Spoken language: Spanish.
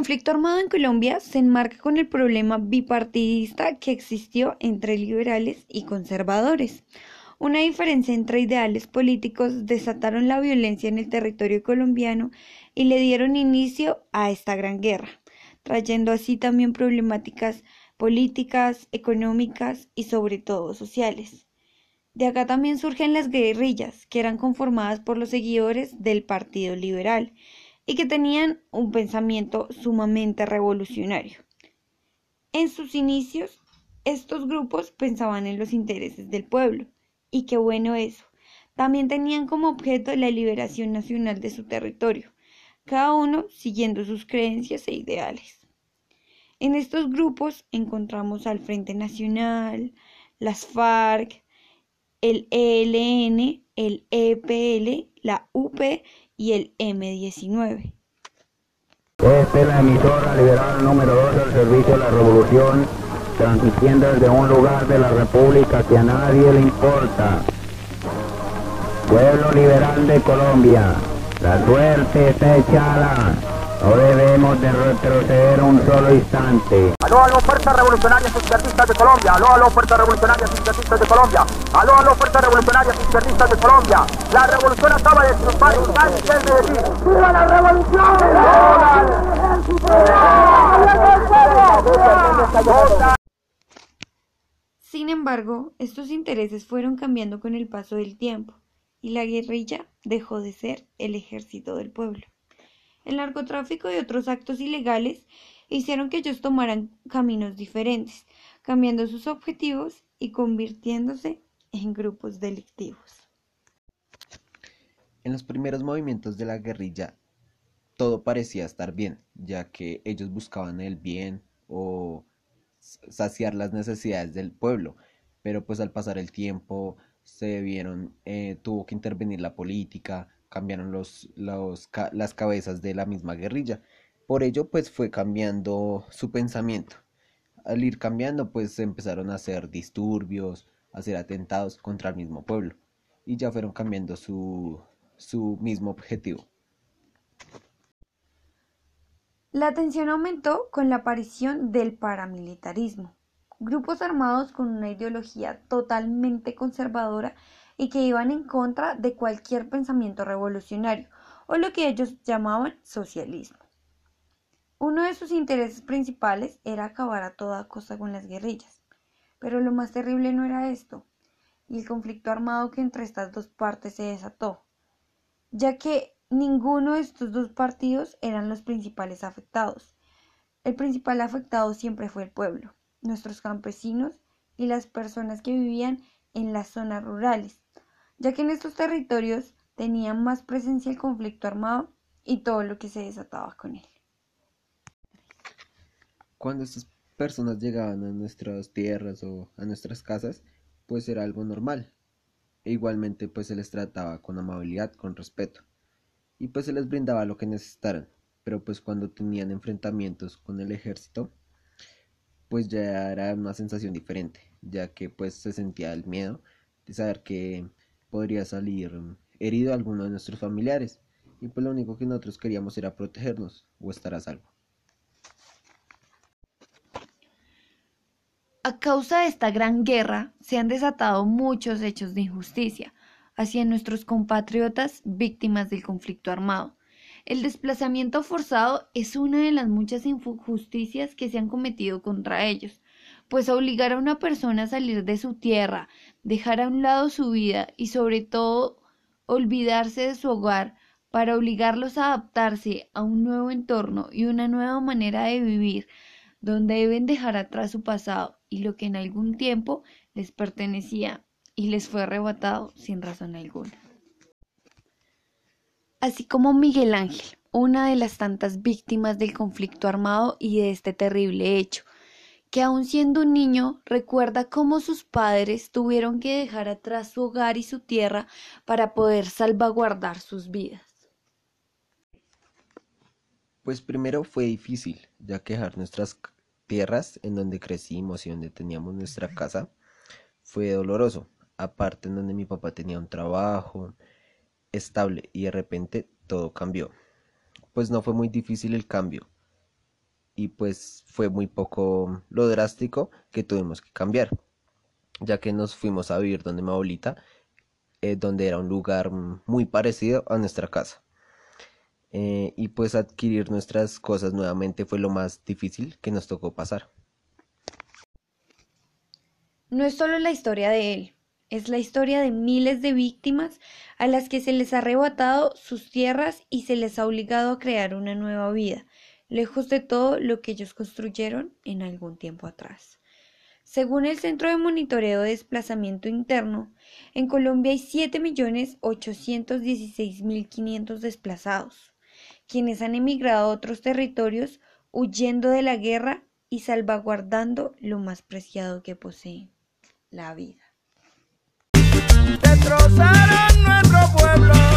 conflicto armado en Colombia se enmarca con el problema bipartidista que existió entre liberales y conservadores. Una diferencia entre ideales políticos desataron la violencia en el territorio colombiano y le dieron inicio a esta gran guerra, trayendo así también problemáticas políticas, económicas y sobre todo sociales. De acá también surgen las guerrillas, que eran conformadas por los seguidores del Partido Liberal y que tenían un pensamiento sumamente revolucionario. En sus inicios, estos grupos pensaban en los intereses del pueblo, y qué bueno eso. También tenían como objeto la liberación nacional de su territorio, cada uno siguiendo sus creencias e ideales. En estos grupos encontramos al Frente Nacional, las FARC, el ELN, el EPL, la UP y el M19. Esta es la emisora liberal número 2 del servicio de la revolución, transmitiendo desde un lugar de la república que a nadie le importa. Pueblo liberal de Colombia, la suerte está echada. No debemos de retroceder un solo instante. Aló, aló, fuerzas revolucionarias izquierdistas de Colombia. Aló, aló, fuerzas revolucionarias izquierdistas de Colombia. Aló, aló, fuerzas revolucionarias izquierdistas de Colombia. La revolución acaba de triunfar en y en Medellín. ¡Viva la revolución! Sin embargo, estos intereses fueron cambiando con el paso del tiempo y la guerrilla dejó de ser el ejército del pueblo. El narcotráfico y otros actos ilegales hicieron que ellos tomaran caminos diferentes, cambiando sus objetivos y convirtiéndose en grupos delictivos. En los primeros movimientos de la guerrilla todo parecía estar bien, ya que ellos buscaban el bien o saciar las necesidades del pueblo, pero pues al pasar el tiempo se vieron, eh, tuvo que intervenir la política, cambiaron los, las cabezas de la misma guerrilla. Por ello, pues fue cambiando su pensamiento. Al ir cambiando, pues empezaron a hacer disturbios, a hacer atentados contra el mismo pueblo. Y ya fueron cambiando su, su mismo objetivo. La tensión aumentó con la aparición del paramilitarismo, grupos armados con una ideología totalmente conservadora y que iban en contra de cualquier pensamiento revolucionario o lo que ellos llamaban socialismo. Uno de sus intereses principales era acabar a toda costa con las guerrillas. Pero lo más terrible no era esto, y el conflicto armado que entre estas dos partes se desató, ya que ninguno de estos dos partidos eran los principales afectados. El principal afectado siempre fue el pueblo, nuestros campesinos y las personas que vivían en las zonas rurales, ya que en estos territorios tenía más presencia el conflicto armado y todo lo que se desataba con él. Cuando estas personas llegaban a nuestras tierras o a nuestras casas, pues era algo normal. E igualmente pues se les trataba con amabilidad, con respeto. Y pues se les brindaba lo que necesitaran. Pero pues cuando tenían enfrentamientos con el ejército, pues ya era una sensación diferente, ya que pues se sentía el miedo de saber que podría salir herido alguno de nuestros familiares y pues lo único que nosotros queríamos era protegernos o estar a salvo. A causa de esta gran guerra se han desatado muchos hechos de injusticia hacia nuestros compatriotas víctimas del conflicto armado. El desplazamiento forzado es una de las muchas injusticias que se han cometido contra ellos, pues obligar a una persona a salir de su tierra, dejar a un lado su vida y sobre todo olvidarse de su hogar para obligarlos a adaptarse a un nuevo entorno y una nueva manera de vivir, donde deben dejar atrás su pasado y lo que en algún tiempo les pertenecía y les fue arrebatado sin razón alguna. Así como Miguel Ángel, una de las tantas víctimas del conflicto armado y de este terrible hecho, que aun siendo un niño recuerda cómo sus padres tuvieron que dejar atrás su hogar y su tierra para poder salvaguardar sus vidas. Pues primero fue difícil, ya que dejar nuestras tierras en donde crecimos y donde teníamos nuestra casa fue doloroso, aparte en donde mi papá tenía un trabajo estable y de repente todo cambió. Pues no fue muy difícil el cambio, y pues fue muy poco lo drástico que tuvimos que cambiar, ya que nos fuimos a vivir donde mi abuelita, eh, donde era un lugar muy parecido a nuestra casa. Eh, y pues adquirir nuestras cosas nuevamente fue lo más difícil que nos tocó pasar. No es solo la historia de él, es la historia de miles de víctimas a las que se les ha arrebatado sus tierras y se les ha obligado a crear una nueva vida, lejos de todo lo que ellos construyeron en algún tiempo atrás. Según el Centro de Monitoreo de Desplazamiento Interno, en Colombia hay 7.816.500 desplazados, quienes han emigrado a otros territorios huyendo de la guerra y salvaguardando lo más preciado que poseen, la vida. Destrozaron nuestro pueblo.